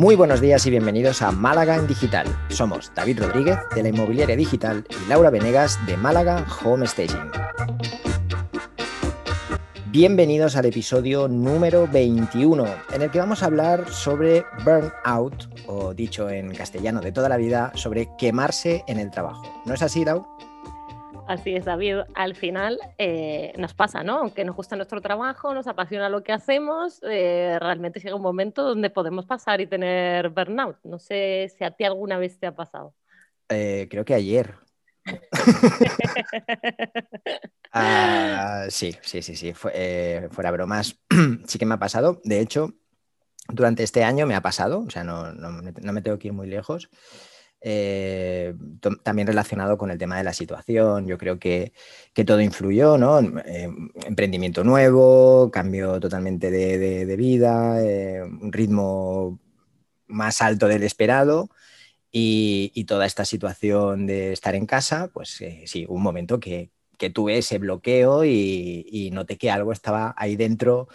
Muy buenos días y bienvenidos a Málaga en Digital. Somos David Rodríguez de la Inmobiliaria Digital y Laura Venegas de Málaga Home Staging. Bienvenidos al episodio número 21, en el que vamos a hablar sobre burnout, o dicho en castellano de toda la vida, sobre quemarse en el trabajo. ¿No es así, Lau? Así es, David. Al final eh, nos pasa, ¿no? Aunque nos gusta nuestro trabajo, nos apasiona lo que hacemos, eh, realmente llega un momento donde podemos pasar y tener burnout. No sé si a ti alguna vez te ha pasado. Eh, creo que ayer. Ah, sí, sí, sí, sí. fuera bromas, sí que me ha pasado. De hecho, durante este año me ha pasado, o sea, no, no me tengo que ir muy lejos. Eh, también relacionado con el tema de la situación. Yo creo que, todo influyó, ¿no? Eh, emprendimiento nuevo, cambio totalmente de, vida, eh, un ritmo más alto del esperado. Y, toda esta situación de estar en casa, pues sí, un momento que, tuve ese bloqueo y, y, noté que algo estaba ahí dentro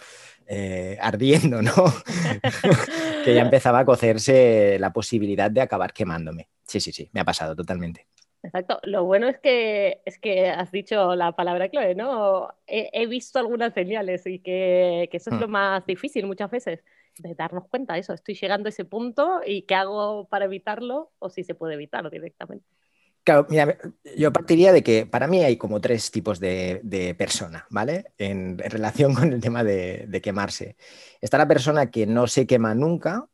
ardiendo, ¿no? que ya empezaba a cocerse la posibilidad de acabar quemándome. Sí, sí, sí, me ha pasado totalmente. Exacto. Lo bueno es que, es que has dicho la palabra clave, ¿no? He, visto algunas señales y que, eso es lo hmm. más difícil muchas veces, de darnos cuenta de eso. Estoy llegando a ese punto y qué hago para evitarlo o si se puede evitar directamente. Claro, mira, yo partiría de que para mí hay como tres tipos de, de persona, ¿vale? En, relación con el tema de, de quemarse. Está la persona que no se quema nunca,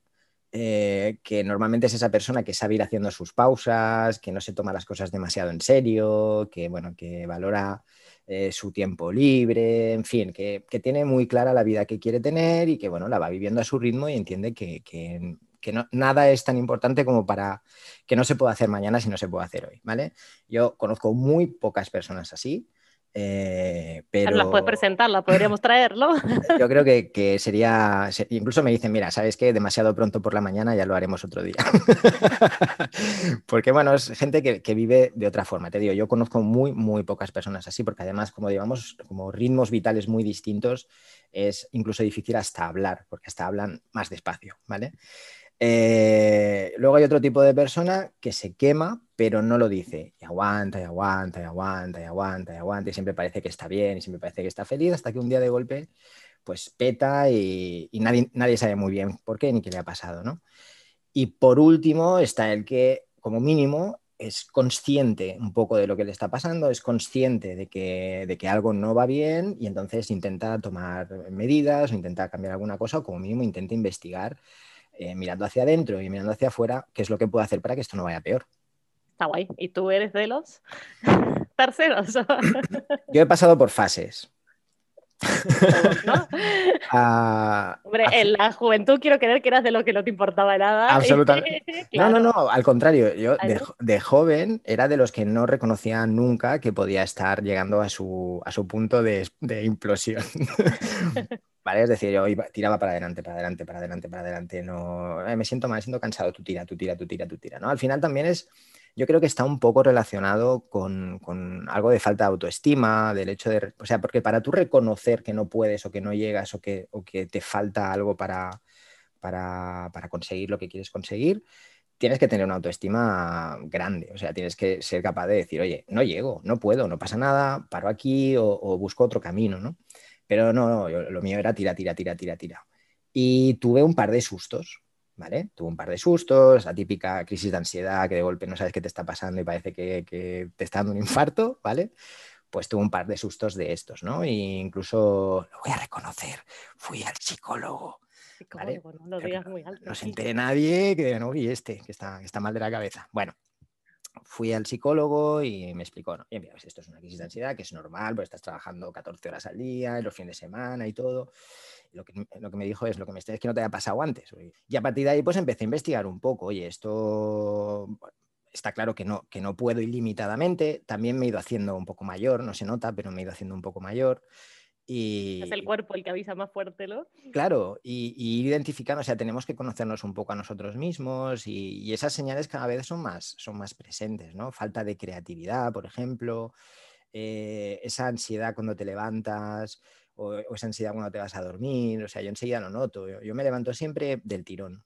eh, que normalmente es esa persona que sabe ir haciendo sus pausas, que no se toma las cosas demasiado en serio, que, bueno, que valora eh, su tiempo libre, en fin, que, tiene muy clara la vida que quiere tener y que bueno, la va viviendo a su ritmo y entiende que, nada es tan importante como para que no se pueda hacer mañana si no se puede hacer hoy, ¿vale? Yo conozco muy pocas personas así. Eh, pero... Las puedes presentar, la podríamos traerlo. Yo creo que, sería, incluso me dicen, mira, ¿sabes qué? Demasiado pronto por la mañana, ya lo haremos otro día. porque bueno, es gente que, vive de otra forma. Te digo, yo conozco muy, muy pocas personas así, porque además, como digamos, como ritmos vitales muy distintos, es incluso difícil hasta hablar, porque hasta hablan más despacio, ¿vale? Eh, luego hay otro tipo de persona que se quema, pero no lo dice. Y aguanta, y aguanta, y aguanta, y aguanta, y aguanta. Y siempre parece que está bien, y siempre parece que está feliz, hasta que un día de golpe, pues peta y, nadie, nadie sabe muy bien por qué ni qué le ha pasado, ¿no? Y por último está el que, como mínimo, es consciente un poco de lo que le está pasando, es consciente de que, de que algo no va bien y entonces intenta tomar medidas o intenta cambiar alguna cosa o como mínimo intenta investigar eh, mirando hacia adentro y mirando hacia afuera, qué es lo que puedo hacer para que esto no vaya peor. Está guay. ¿Y tú eres de los terceros? Yo he pasado por fases. ¿No? Ah, Hombre, en la juventud quiero creer que eras de lo que no te importaba nada. Absolutamente. No, no, no, al contrario, yo de, joven era de los que no reconocía nunca que podía estar llegando a su, a su punto de, de implosión. ¿Vale? Es decir, yo tiraba para adelante, para adelante, para adelante, para adelante. No, eh, me siento mal, siento cansado, tú tira, tú tira, tú tira, tú tira. ¿no? Al final también es, yo creo que está un poco relacionado con, con, algo de falta de autoestima, del hecho de, o sea, porque para tú reconocer que no puedes o que no llegas o que, o que te falta algo para, para, para conseguir lo que quieres conseguir, tienes que tener una autoestima grande, o sea, tienes que ser capaz de decir, oye, no llego, no puedo, no pasa nada, paro aquí o, o busco otro camino, ¿no? Pero no, no, lo mío era tira, tira, tira, tira, tira. Y tuve un par de sustos, ¿vale? Tuve un par de sustos, la típica crisis de ansiedad que de golpe no sabes qué te está pasando y parece que, te está dando un infarto, ¿vale? Pues tuve un par de sustos de estos, ¿no? E incluso, lo voy a reconocer, fui al psicólogo. ¿vale? no lo digas muy alto. No se entere nadie que no, vi este, que está, que está mal de la cabeza. Bueno, fui al psicólogo y me explicó, no, mira, pues esto es una crisis de ansiedad, que es normal, porque estás trabajando 14 horas al día, los fines de semana y todo. lo, que, lo que, me dijo es, lo que me es que no te haya pasado antes. Y a partir de ahí, pues empecé a investigar un poco, oye, esto está claro que no, que no puedo ilimitadamente, también me he ido haciendo un poco mayor, no se nota, pero me he ido haciendo un poco mayor. Y, es el cuerpo el que avisa más fuerte, ¿no? Claro, y, y identificando, o sea, tenemos que conocernos un poco a nosotros mismos y, esas señales cada vez son más, son más presentes, ¿no? Falta de creatividad, por ejemplo, eh, esa ansiedad cuando te levantas o, esa ansiedad cuando te vas a dormir, o sea, yo enseguida lo noto, yo, me levanto siempre del tirón.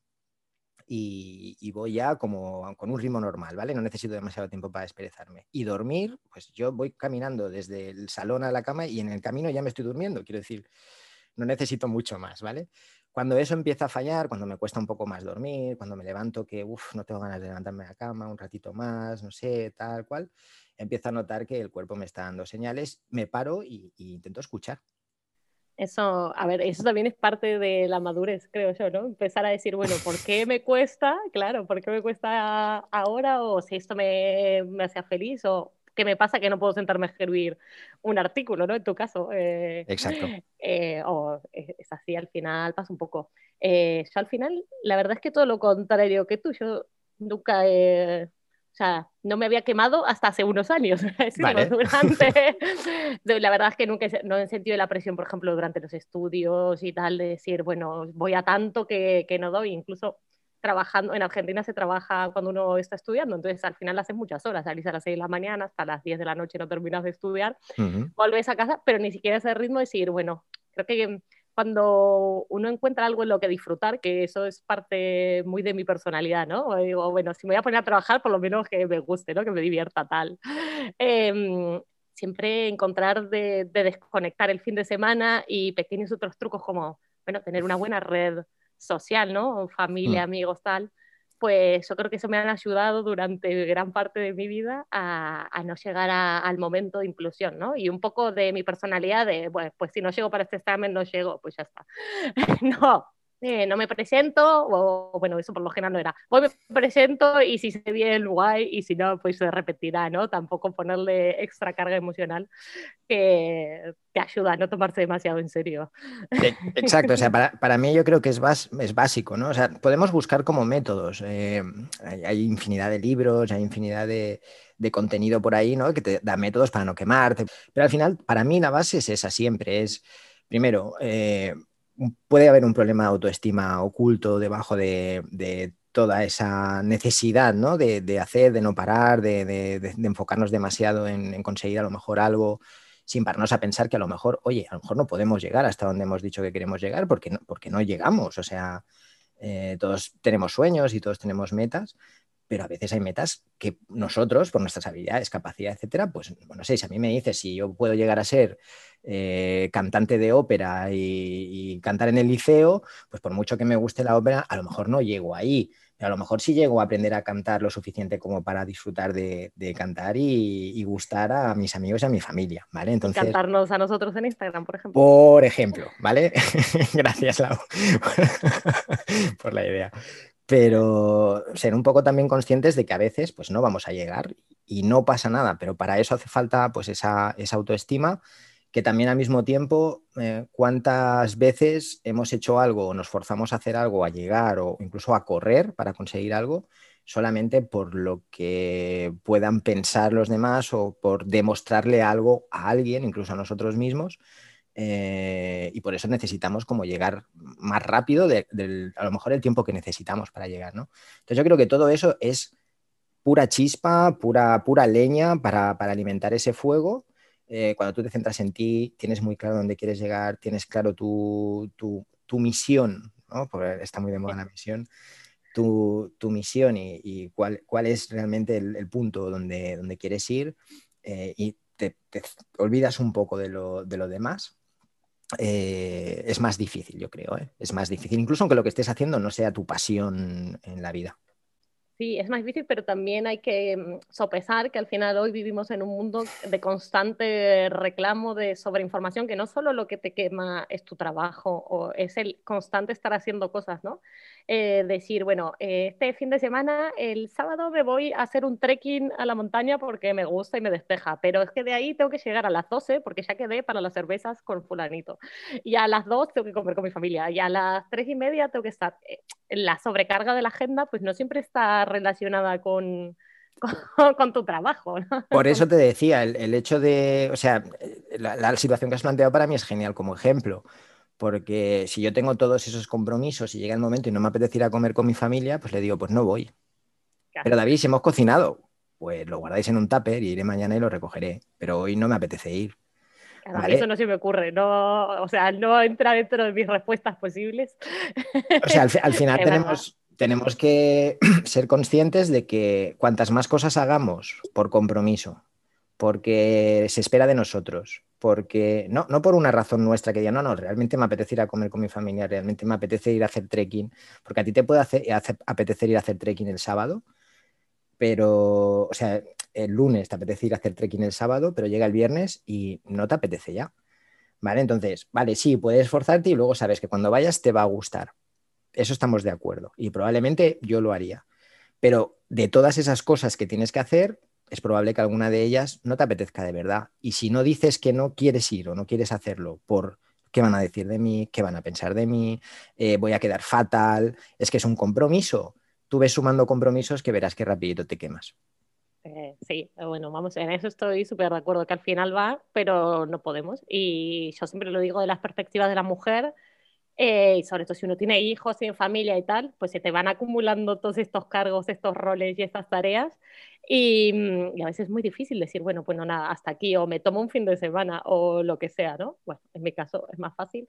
Y, voy ya como con un ritmo normal, ¿vale? No necesito demasiado tiempo para desperezarme. Y dormir, pues yo voy caminando desde el salón a la cama y en el camino ya me estoy durmiendo, quiero decir, no necesito mucho más, ¿vale? Cuando eso empieza a fallar, cuando me cuesta un poco más dormir, cuando me levanto que, uff, no tengo ganas de levantarme de la cama un ratito más, no sé, tal cual, empiezo a notar que el cuerpo me está dando señales, me paro y intento escuchar. Eso, a ver, eso también es parte de la madurez, creo yo, ¿no? Empezar a decir, bueno, ¿por qué me cuesta? Claro, ¿por qué me cuesta ahora? O si esto me, me hacía feliz, o qué me pasa que no puedo sentarme a escribir un artículo, ¿no? En tu caso. Eh, Exacto. Eh, o es así, al final pasa un poco. Eh, yo al final, la verdad es que todo lo contrario que tú, yo nunca he o sea, no me había quemado hasta hace unos años. durante, la verdad es que nunca no he sentido la presión, por ejemplo, durante los estudios y tal, de decir, bueno, voy a tanto que, que no doy. Incluso trabajando, en Argentina se trabaja cuando uno está estudiando, entonces al final haces muchas horas, salís a las 6 de la mañana, hasta las 10 de la noche no terminas de estudiar, vuelves a casa, pero ni siquiera ese ritmo de decir, bueno, creo que cuando uno encuentra algo en lo que disfrutar, que eso es parte muy de mi personalidad, ¿no? O digo, bueno, si me voy a poner a trabajar, por lo menos que me guste, ¿no? Que me divierta tal. Em, siempre encontrar de, de, desconectar el fin de semana y pequeños otros trucos como, bueno, tener una buena red social, ¿no? Familia, mm. amigos, tal pues yo creo que eso me han ayudado durante gran parte de mi vida a, no llegar al momento de inclusión, ¿no? Y un poco de mi personalidad de, bueno, pues si no llego para este examen, no llego, pues ya está. no, eh, no me presento, o bueno, eso por lo general no era, voy me presento y si se bien, guay, y si no, pues se repetirá, ¿no? Tampoco ponerle extra carga emocional que te ayuda a no tomarse demasiado en serio. Exacto, o sea, para, mí yo creo que es, es básico, ¿no? O sea, podemos buscar como métodos, eh, hay, infinidad de libros, hay infinidad de, contenido por ahí, ¿no? Que te da métodos para no quemarte, pero al final, para mí la base es esa siempre, es, primero, eh, puede haber un problema de autoestima oculto debajo de, toda esa necesidad ¿no? de, hacer, de no parar, de, enfocarnos demasiado en, conseguir a lo mejor algo sin pararnos a pensar que a lo mejor, oye, a lo mejor no podemos llegar hasta donde hemos dicho que queremos llegar porque no, porque no llegamos. O sea, eh, todos tenemos sueños y todos tenemos metas, pero a veces hay metas que nosotros, por nuestras habilidades, capacidad, etcétera, pues no sé, si a mí me dices si yo puedo llegar a ser eh, cantante de ópera y, cantar en el liceo, pues por mucho que me guste la ópera, a lo mejor no llego ahí. a lo mejor sí llego a aprender a cantar lo suficiente como para disfrutar de, cantar y, gustar a mis amigos y a mi familia, ¿vale? Entonces, cantarnos a nosotros en Instagram, por ejemplo. Por ejemplo, ¿vale? Gracias, Lau, por la idea pero ser un poco también conscientes de que a veces pues no vamos a llegar y no pasa nada, pero para eso hace falta pues esa, autoestima que también al mismo tiempo eh, cuántas veces hemos hecho algo o nos forzamos a hacer algo, a llegar o incluso a correr para conseguir algo solamente por lo que puedan pensar los demás o por demostrarle algo a alguien, incluso a nosotros mismos, eh, y por eso necesitamos como llegar más rápido de, a lo mejor el tiempo que necesitamos para llegar, ¿no? Entonces yo creo que todo eso es pura chispa, pura, pura leña para, alimentar ese fuego. Eh, cuando tú te centras en ti, tienes muy claro dónde quieres llegar, tienes claro tu, misión, ¿no? Porque está muy de moda la misión. Tu, misión y, cuál, cuál, es realmente el, punto donde, donde, quieres ir eh, y te, olvidas un poco de lo, de lo demás eh, es más difícil, yo creo. ¿eh? Es más difícil, incluso aunque lo que estés haciendo no sea tu pasión en la vida. Sí, es más difícil, pero también hay que mm, sopesar que al final hoy vivimos en un mundo de constante reclamo de sobreinformación, que no solo lo que te quema es tu trabajo o es el constante estar haciendo cosas, ¿no? Eh, decir, bueno, eh, este fin de semana, el sábado me voy a hacer un trekking a la montaña porque me gusta y me despeja, pero es que de ahí tengo que llegar a las 12 porque ya quedé para las cervezas con fulanito. Y a las 2 tengo que comer con mi familia y a las 3 y media tengo que estar. La sobrecarga de la agenda pues no siempre está relacionada con, con, tu trabajo. Por eso te decía, el, hecho de, o sea, la, la, situación que has planteado para mí es genial como ejemplo, porque si yo tengo todos esos compromisos y llega el momento y no me apetece ir a comer con mi familia, pues le digo, pues no voy. Pero David, si hemos cocinado, pues lo guardáis en un tupper y iré mañana y lo recogeré. Pero hoy no me apetece ir. Eso no se me ocurre, no, o sea, no entra dentro de mis respuestas posibles. O sea, al, final tenemos, tenemos que ser conscientes de que cuantas más cosas hagamos por compromiso, porque se espera de nosotros, porque no, no por una razón nuestra que diga, no, no, realmente me apetece ir a comer con mi familia, realmente me apetece ir a hacer trekking, porque a ti te puede hacer, apetecer ir a hacer trekking el sábado, pero, o sea, el lunes te apetece ir a hacer trekking el sábado, pero llega el viernes y no te apetece ya. ¿Vale? Entonces, vale, sí, puedes esforzarte y luego sabes que cuando vayas te va a gustar. Eso estamos de acuerdo. Y probablemente yo lo haría. Pero de todas esas cosas que tienes que hacer, es probable que alguna de ellas no te apetezca de verdad. Y si no dices que no quieres ir o no quieres hacerlo por qué van a decir de mí, qué van a pensar de mí, eh, voy a quedar fatal, es que es un compromiso. Tú ves sumando compromisos que verás que rapidito te quemas. Eh, sí, bueno, vamos, en eso estoy súper de acuerdo, que al final va, pero no podemos. Y yo siempre lo digo de las perspectivas de la mujer, eh, y sobre todo si uno tiene hijos, tiene familia y tal, pues se te van acumulando todos estos cargos, estos roles y estas tareas. Y, mm, y, a veces es muy difícil decir, bueno, pues no, nada, hasta aquí, o me tomo un fin de semana, o lo que sea, ¿no? Bueno, en mi caso es más fácil.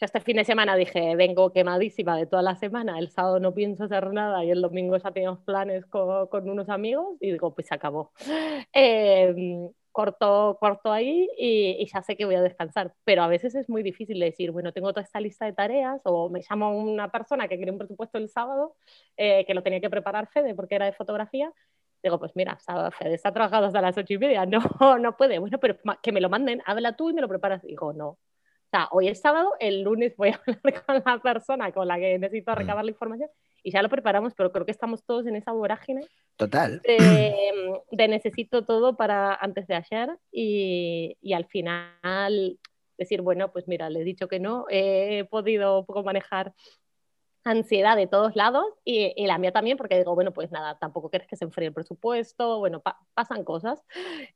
Yo este fin de semana dije, vengo quemadísima de toda la semana, el sábado no pienso hacer nada y el domingo ya tenemos planes con, con unos amigos y digo, pues se acabó. Eh, corto, corto ahí y, ya sé que voy a descansar. Pero a veces es muy difícil decir, bueno, tengo toda esta lista de tareas o me llamo una persona que quiere un presupuesto el sábado, eh, que lo tenía que preparar Fede porque era de fotografía. Digo, pues mira, Fede está trabajando hasta las ocho y media, no, no puede. Bueno, pero que me lo manden, habla tú y me lo preparas. Digo, no. Sea, hoy es sábado, el lunes voy a hablar con la persona con la que necesito mm. recabar la información y ya lo preparamos, pero creo que estamos todos en esa vorágine. Total. De, necesito todo para antes de ayer y, y, al final decir, bueno, pues mira, le he dicho que no, he podido un poco manejar ansiedad de todos lados y, y, la mía también, porque digo, bueno, pues nada, tampoco quieres que se enfríe el presupuesto, bueno, pasan cosas.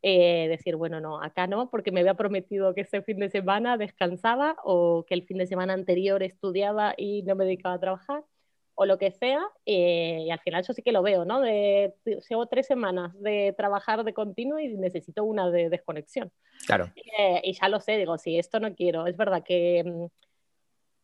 Eh, decir, bueno, no, acá no, porque me había prometido que ese fin de semana descansaba o que el fin de semana anterior estudiaba y no me dedicaba a trabajar o lo que sea, eh, y al final eso sí que lo veo, ¿no? De, llevo tres semanas de trabajar de continuo y necesito una de desconexión. Claro. Eh, y ya lo sé, digo, si esto no quiero, es verdad que mm,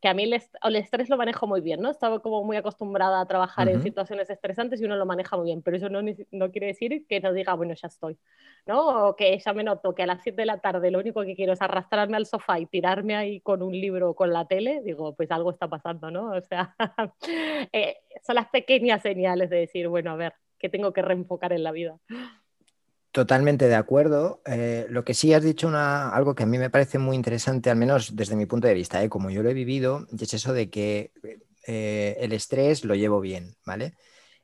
que a mí el, estrés lo manejo muy bien, ¿no? Estaba como muy acostumbrada a trabajar en situaciones estresantes y uno lo maneja muy bien, pero eso no, no, quiere decir que no diga, bueno, ya estoy, ¿no? O que ya me noto que a las 7 de la tarde lo único que quiero es arrastrarme al sofá y tirarme ahí con un libro o con la tele, digo, pues algo está pasando, ¿no? O sea, eh, son las pequeñas señales de decir, bueno, a ver, ¿qué tengo que reenfocar en la vida? Totalmente de acuerdo. Eh, lo que sí has dicho una, algo que a mí me parece muy interesante, al menos desde mi punto de vista, ¿eh? como yo lo he vivido, y es eso de que eh, el estrés lo llevo bien, ¿vale?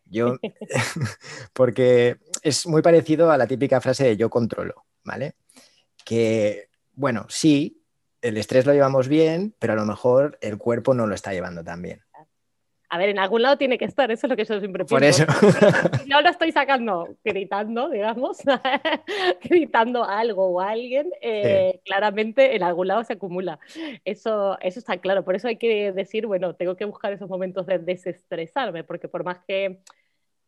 Yo, porque es muy parecido a la típica frase de yo controlo, ¿vale? Que, bueno, sí, el estrés lo llevamos bien, pero a lo mejor el cuerpo no lo está llevando tan bien. A ver, en algún lado tiene que estar, eso es lo que yo siempre pienso. Por eso. no lo estoy sacando gritando, digamos, gritando algo o a alguien, eh, claramente en algún lado se acumula. Eso, eso está claro. Por eso hay que decir, bueno, tengo que buscar esos momentos de desestresarme, porque por más que,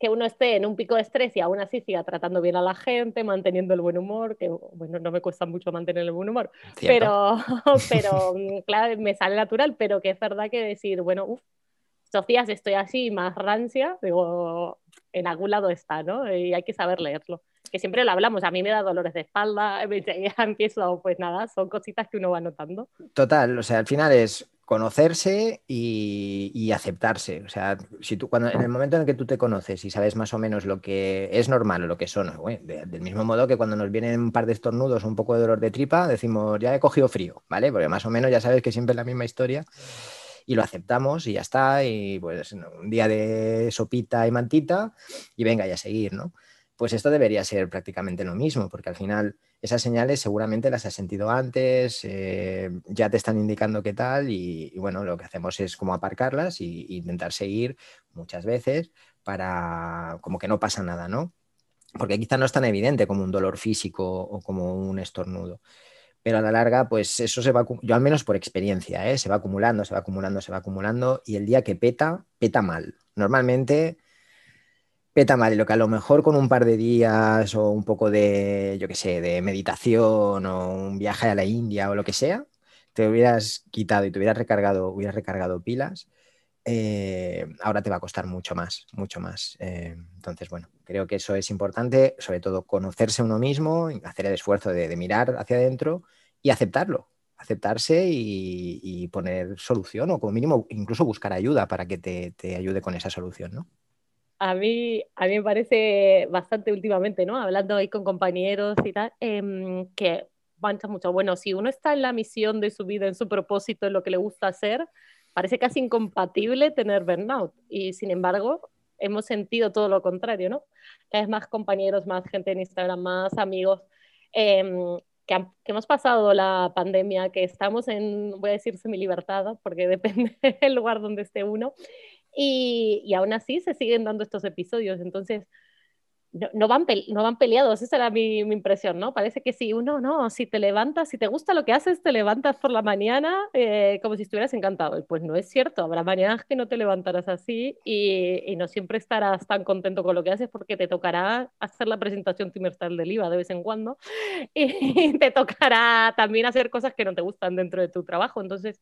que uno esté en un pico de estrés y aún así siga tratando bien a la gente, manteniendo el buen humor, que bueno, no me cuesta mucho mantener el buen humor, pero, pero claro, me sale natural, pero que es verdad que decir, bueno, uff, Sofía, si estoy así más rancia, digo, en algún lado está, ¿no? Y hay que saber leerlo. Que siempre lo hablamos, a mí me da dolores de espalda, ya empiezo, pues nada, son cositas que uno va notando. Total, o sea, al final es conocerse y, aceptarse. O sea, si tú, cuando, en el momento en el que tú te conoces y sabes más o menos lo que es normal o lo que son, del mismo modo que cuando nos vienen un par de estornudos o un poco de dolor de tripa, decimos, ya he cogido frío, ¿vale? Porque más o menos ya sabes que siempre es la misma historia y lo aceptamos y ya está, y pues un día de sopita y mantita y venga ya a seguir, ¿no? Pues esto debería ser prácticamente lo mismo, porque al final esas señales seguramente las has sentido antes, eh, ya te están indicando qué tal y, bueno, lo que hacemos es como aparcarlas e intentar seguir muchas veces para como que no pasa nada, ¿no? Porque quizá no es tan evidente como un dolor físico o como un estornudo pero a la larga, pues eso se va, yo al menos por experiencia, ¿eh? se va acumulando, se va acumulando, se va acumulando, y el día que peta, peta mal. Normalmente peta mal, y lo que a lo mejor con un par de días o un poco de, yo qué sé, de meditación o un viaje a la India o lo que sea, te hubieras quitado y te hubieras recargado, hubieras recargado pilas, eh, ahora te va a costar mucho más, mucho más. Eh, entonces, bueno, creo que eso es importante, sobre todo conocerse uno mismo, hacer el esfuerzo de, mirar hacia adentro y aceptarlo, aceptarse y, poner solución o como mínimo incluso buscar ayuda para que te, ayude con esa solución, ¿no? A mí, a mí me parece bastante últimamente, ¿no? Hablando ahí con compañeros y tal, em, que mancha mucho. Bueno, si uno está en la misión de su vida, en su propósito, en lo que le gusta hacer, parece casi incompatible tener burnout. Y sin embargo, hemos sentido todo lo contrario, ¿no? Cada vez más compañeros, más gente en Instagram, más amigos, em, que, hemos pasado la pandemia, que estamos en, voy a decir, semi-libertad, porque depende del lugar donde esté uno, y, y aún así se siguen dando estos episodios. Entonces, no, van, no van peleados, esa era mi, impresión, ¿no? Parece que si uno, no, si te levantas, si te gusta lo que haces, te levantas por la mañana eh, como si estuvieras encantado. Pues no es cierto, habrá mañanas que no te levantarás así y, no siempre estarás tan contento con lo que haces porque te tocará hacer la presentación trimestral del IVA de vez en cuando y te tocará también hacer cosas que no te gustan dentro de tu trabajo. Entonces,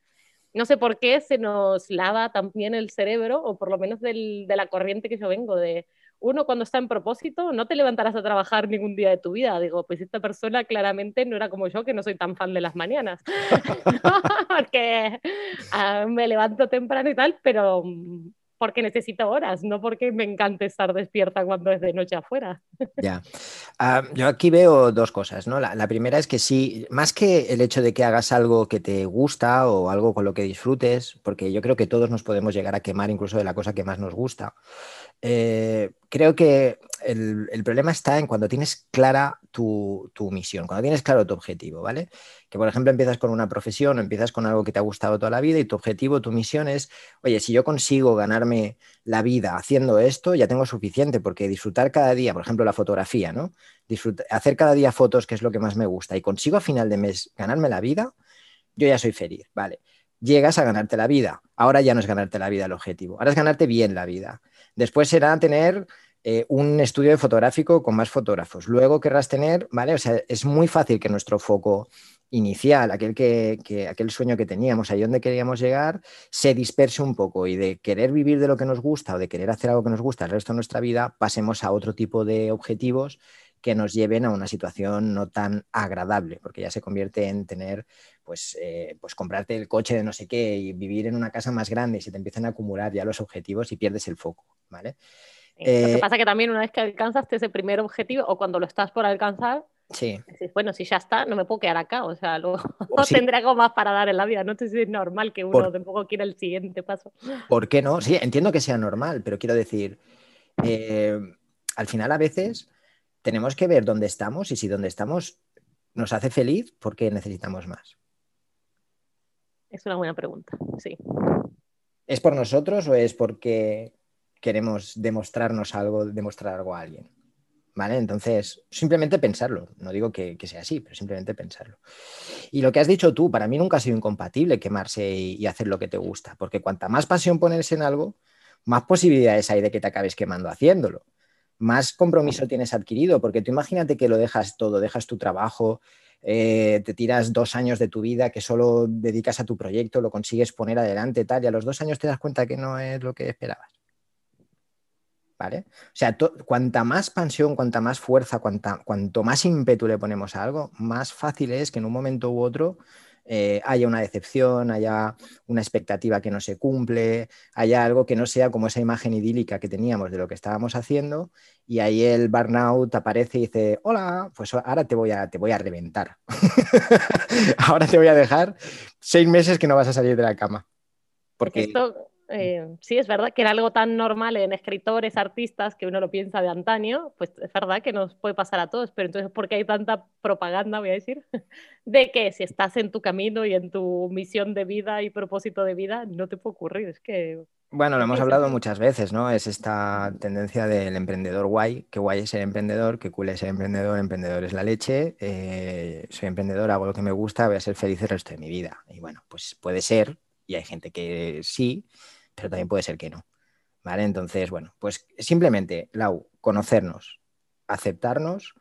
no sé por qué se nos lava también el cerebro, o por lo menos de la corriente que yo vengo, de uno cuando está en propósito, no te levantarás a trabajar ningún día de tu vida. Digo, pues esta persona claramente no era como yo, que no soy tan fan de las mañanas. porque ah, me levanto temprano y tal, pero mm, porque necesito horas, no porque me encante estar despierta cuando es de noche afuera. Ya. Ah, yo aquí veo dos cosas, ¿no? La, la, primera es que sí, más que el hecho de que hagas algo que te gusta o algo con lo que disfrutes, porque yo creo que todos nos podemos llegar a quemar incluso de la cosa que más nos gusta. Eh, creo que el, problema está en cuando tienes clara tu, misión, cuando tienes claro tu objetivo, ¿vale? Que por ejemplo empiezas con una profesión o empiezas con algo que te ha gustado toda la vida y tu objetivo, tu misión es, oye, si yo consigo ganarme la vida haciendo esto, ya tengo suficiente, porque disfrutar cada día, por ejemplo, la fotografía, ¿no? hacer cada día fotos, que es lo que más me gusta, y consigo a final de mes ganarme la vida, yo ya soy feliz, ¿vale? Llegas a ganarte la vida. Ahora ya no es ganarte la vida el objetivo, ahora es ganarte bien la vida. Después será tener eh, un estudio fotográfico con más fotógrafos. Luego querrás tener, ¿vale? O sea, es muy fácil que nuestro foco inicial, aquel, que, aquel sueño que teníamos, ahí donde queríamos llegar, se disperse un poco y de querer vivir de lo que nos gusta o de querer hacer algo que nos gusta el resto de nuestra vida, pasemos a otro tipo de objetivos que nos lleven a una situación no tan agradable, porque ya se convierte en tener, pues, eh, pues comprarte el coche de no sé qué y vivir en una casa más grande y se te empiezan a acumular ya los objetivos y pierdes el foco, ¿vale? lo que eh, pasa que también una vez que alcanzaste ese primer objetivo o cuando lo estás por alcanzar, sí. bueno, si ya está, no me puedo quedar acá, o sea, luego tendré algo más para dar en la vida, no sé si es normal que uno tampoco quiera el siguiente paso. ¿Por qué no? Sí, entiendo que sea normal, pero quiero decir, eh, al final a veces tenemos que ver dónde estamos y si dónde estamos nos hace feliz, ¿por qué necesitamos más? Es una buena pregunta, sí. ¿Es por nosotros o es porque queremos demostrarnos algo, demostrar algo a alguien? ¿Vale? Entonces, simplemente pensarlo. No digo que, sea así, pero simplemente pensarlo. Y lo que has dicho tú, para mí nunca ha sido incompatible quemarse y, y hacer lo que te gusta, porque cuanta más pasión pones en algo, más posibilidades hay de que te acabes quemando haciéndolo más compromiso tienes adquirido, porque tú imagínate que lo dejas todo, dejas tu trabajo, eh, te tiras dos años de tu vida que solo dedicas a tu proyecto, lo consigues poner adelante, tal, y a los dos años te das cuenta que no es lo que esperabas. ¿Vale? O sea, cuanta más pasión, cuanta más fuerza, cuanto más ímpetu le ponemos a algo, más fácil es que en un momento u otro eh, haya una decepción, haya una expectativa que no se cumple, haya algo que no sea como esa imagen idílica que teníamos de lo que estábamos haciendo y ahí el burnout aparece y dice, hola, pues ahora te voy a, te voy a reventar. ahora te voy a dejar seis meses que no vas a salir de la cama. Porque... Eh, sí, es verdad que era algo tan normal en escritores, artistas, que uno lo piensa de antaño, pues es verdad que nos puede pasar a todos, pero entonces, ¿por qué hay tanta propaganda, voy a decir, de que si estás en tu camino y en tu misión de vida y propósito de vida, no te puede ocurrir? Es que... Bueno, lo hemos hablado muchas veces, ¿no? Es esta tendencia del emprendedor guay, que guay es ser emprendedor, que cool es ser emprendedor, emprendedor es la leche, eh, soy emprendedor, hago lo que me gusta, voy a ser feliz el resto de mi vida. Y bueno, pues puede ser, y hay gente que sí, pero también puede ser que no. ¿Vale? Entonces, bueno, pues simplemente, Lau, conocernos, aceptarnos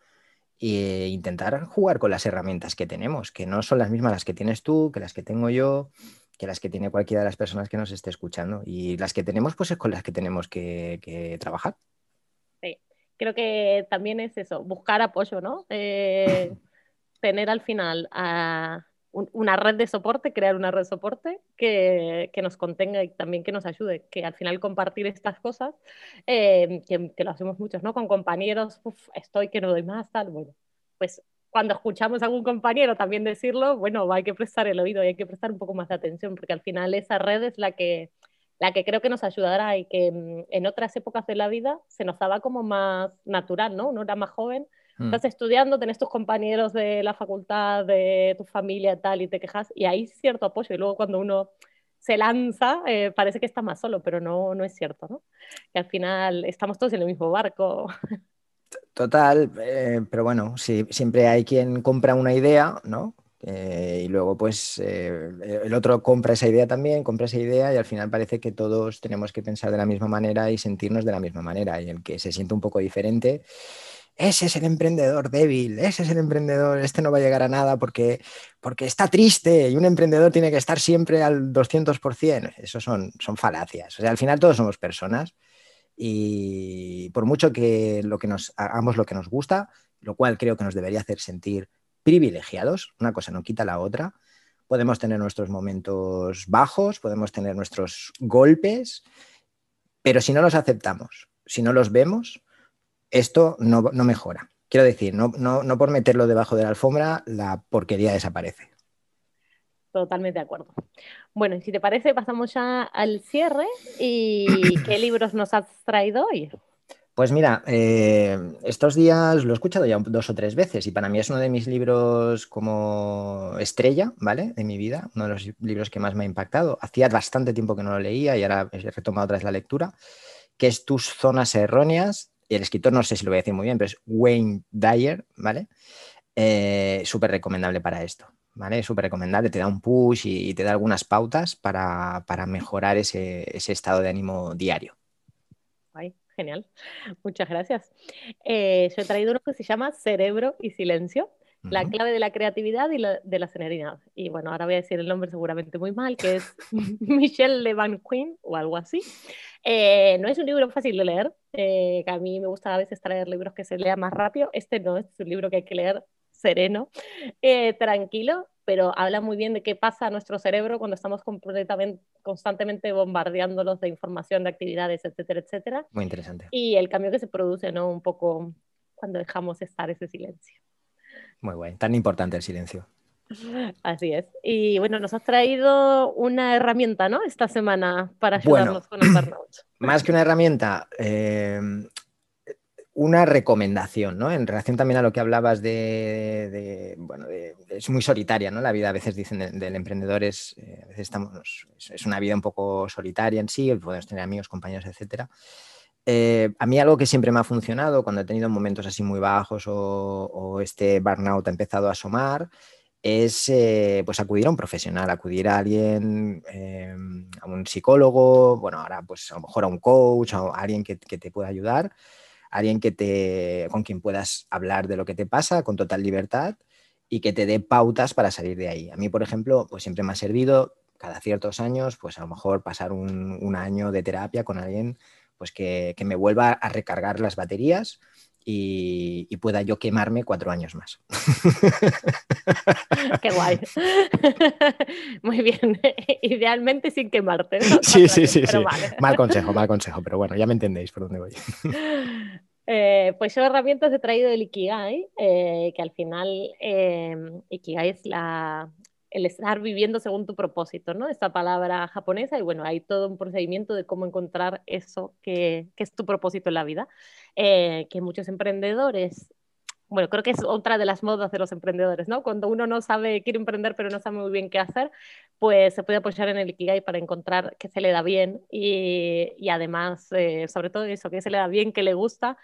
e intentar jugar con las herramientas que tenemos, que no son las mismas las que tienes tú, que las que tengo yo, que las que tiene cualquiera de las personas que nos esté escuchando. Y las que tenemos, pues es con las que tenemos que, trabajar. Sí, creo que también es eso, buscar apoyo, ¿no? Eh, tener al final a una red de soporte, crear una red de soporte que, nos contenga y también que nos ayude, que al final compartir estas cosas, eh, que, lo hacemos muchos, ¿no? Con compañeros, estoy que no doy más, tal, bueno, pues cuando escuchamos a algún compañero también decirlo, bueno, hay que prestar el oído y hay que prestar un poco más de atención, porque al final esa red es la que, la que creo que nos ayudará y que mm, en otras épocas de la vida se nos daba como más natural, ¿no? Uno era más joven Mm. Estás estudiando, tenés tus compañeros de la facultad, de tu familia tal, y te quejas, y hay cierto apoyo. Y luego cuando uno se lanza, eh, parece que está más solo, pero no, no es cierto, ¿no? Que al final estamos todos en el mismo barco. Total, eh, pero bueno, sí, siempre hay quien compra una idea, ¿no? Eh, y luego, pues, el otro compra esa idea también, compra esa idea y al final parece que todos tenemos que pensar de la misma manera y sentirnos de la misma manera. Y el que se siente un poco diferente, ese es el emprendedor débil, ese es el emprendedor, este no va a llegar a nada porque, porque está triste y un emprendedor tiene que estar siempre al 200%. Eso son, son falacias. O sea, al final todos somos personas y por mucho que, lo que nos, hagamos lo que nos gusta, lo cual creo que nos debería hacer sentir privilegiados, una cosa no quita la otra, podemos tener nuestros momentos bajos, podemos tener nuestros golpes, pero si no los aceptamos, si no los vemos, esto no, mejora. Quiero decir, no, no, por meterlo debajo de la alfombra, la porquería desaparece. Totalmente de acuerdo. Bueno, y si te parece, pasamos ya al cierre. ¿Y qué libros nos has traído hoy? Pues mira, eh, estos días lo he escuchado ya dos o tres veces y para mí es uno de mis libros como estrella, ¿vale? De mi vida, uno de los libros que más me ha impactado. Hacía bastante tiempo que no lo leía y ahora he retomado otra vez la lectura, que es Tus zonas erróneas el escritor no sé si lo voy a decir muy bien, pero es Wayne Dyer, ¿vale? Eh, súper recomendable para esto, ¿vale? Súper recomendable, te da un push y, te da algunas pautas para, mejorar ese, estado de ánimo diario. Genial, muchas gracias. Eh, yo he traído uno que se llama Cerebro y Silencio. La clave de la creatividad y de la serenidad. Y bueno, ahora voy a decir el nombre seguramente muy mal, que es Michelle Levan Quinn o algo así. Eh, no es un libro fácil de leer, eh, que a mí me gusta a veces traer libros que se lea más rápido. Este no, es un libro que hay que leer sereno, eh, tranquilo, pero habla muy bien de qué pasa a nuestro cerebro cuando estamos completamente, constantemente bombardeándolos de información, de actividades, etcétera, etcétera. Muy interesante. Y el cambio que se produce, ¿no? Un poco cuando dejamos estar ese silencio. Muy bueno, tan importante el silencio. Así es. Y bueno, nos has traído una herramienta, ¿no? Esta semana para ayudarnos con el burnout. Más que una herramienta, eh, una recomendación, ¿no? En relación también a lo que hablabas de, bueno, es muy solitaria, ¿no? La vida a veces dicen del emprendedor es, eh, a veces estamos, es una vida un poco solitaria en sí, podemos tener amigos, compañeros, etcétera. Eh, a mí algo que siempre me ha funcionado cuando he tenido momentos así muy bajos o, este burnout ha empezado a asomar es eh, pues acudir a un profesional, acudir a alguien, eh, a un psicólogo, bueno, ahora pues a lo mejor a un coach, a alguien que, te pueda ayudar, alguien que te, con quien puedas hablar de lo que te pasa con total libertad y que te dé pautas para salir de ahí. A mí, por ejemplo, pues siempre me ha servido cada ciertos años, pues a lo mejor pasar un, año de terapia con alguien pues que, que me vuelva a recargar las baterías y, pueda yo quemarme cuatro años más. Qué guay. Muy bien. Idealmente sin quemarte. Sí, sí, sí. Mal consejo, mal consejo, pero bueno, ya me entendéis por dónde voy. Eh, pues yo herramientas he traído el Ikigai, eh, que al final eh, Ikigai es la, el estar viviendo según tu propósito, ¿no? Esta palabra japonesa y bueno, hay todo un procedimiento de cómo encontrar eso que, que es tu propósito en la vida, eh, que muchos emprendedores, bueno, creo que es otra de las modas de los emprendedores, ¿no? Cuando uno no sabe, quiere emprender pero no sabe muy bien qué hacer, pues se puede apoyar en el Ikigai para encontrar qué se le da bien y, y además, eh, sobre todo eso, qué se le da bien, qué le gusta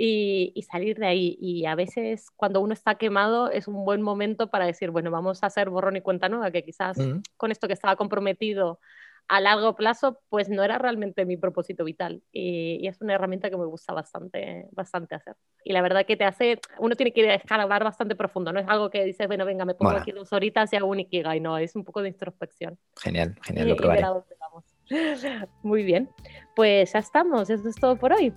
y, salir de ahí. Y a veces cuando uno está quemado es un buen momento para decir, bueno, vamos a hacer borrón y cuenta nueva, que quizás con esto que estaba comprometido a largo plazo, pues no era realmente mi propósito vital. Y, es una herramienta que me gusta bastante, bastante hacer. Y la verdad que te hace, uno tiene que escalar bastante profundo, no es algo que dices, bueno, venga, me pongo aquí dos horitas y hago un Ikigai, no, es un poco de introspección. Genial, genial, lo probaré. Muy bien, pues ya estamos, eso es todo por hoy.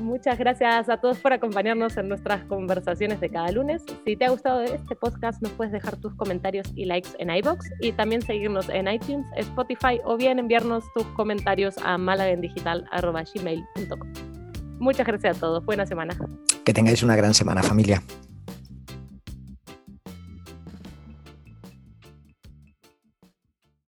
Muchas gracias a todos por acompañarnos en nuestras conversaciones de cada lunes. Si te ha gustado este podcast, nos puedes dejar tus comentarios y likes en iBox y también seguirnos en iTunes, Spotify o bien enviarnos tus comentarios a malagendigital.gmail.com. Muchas gracias a todos, buena semana. Que tengáis una gran semana familia.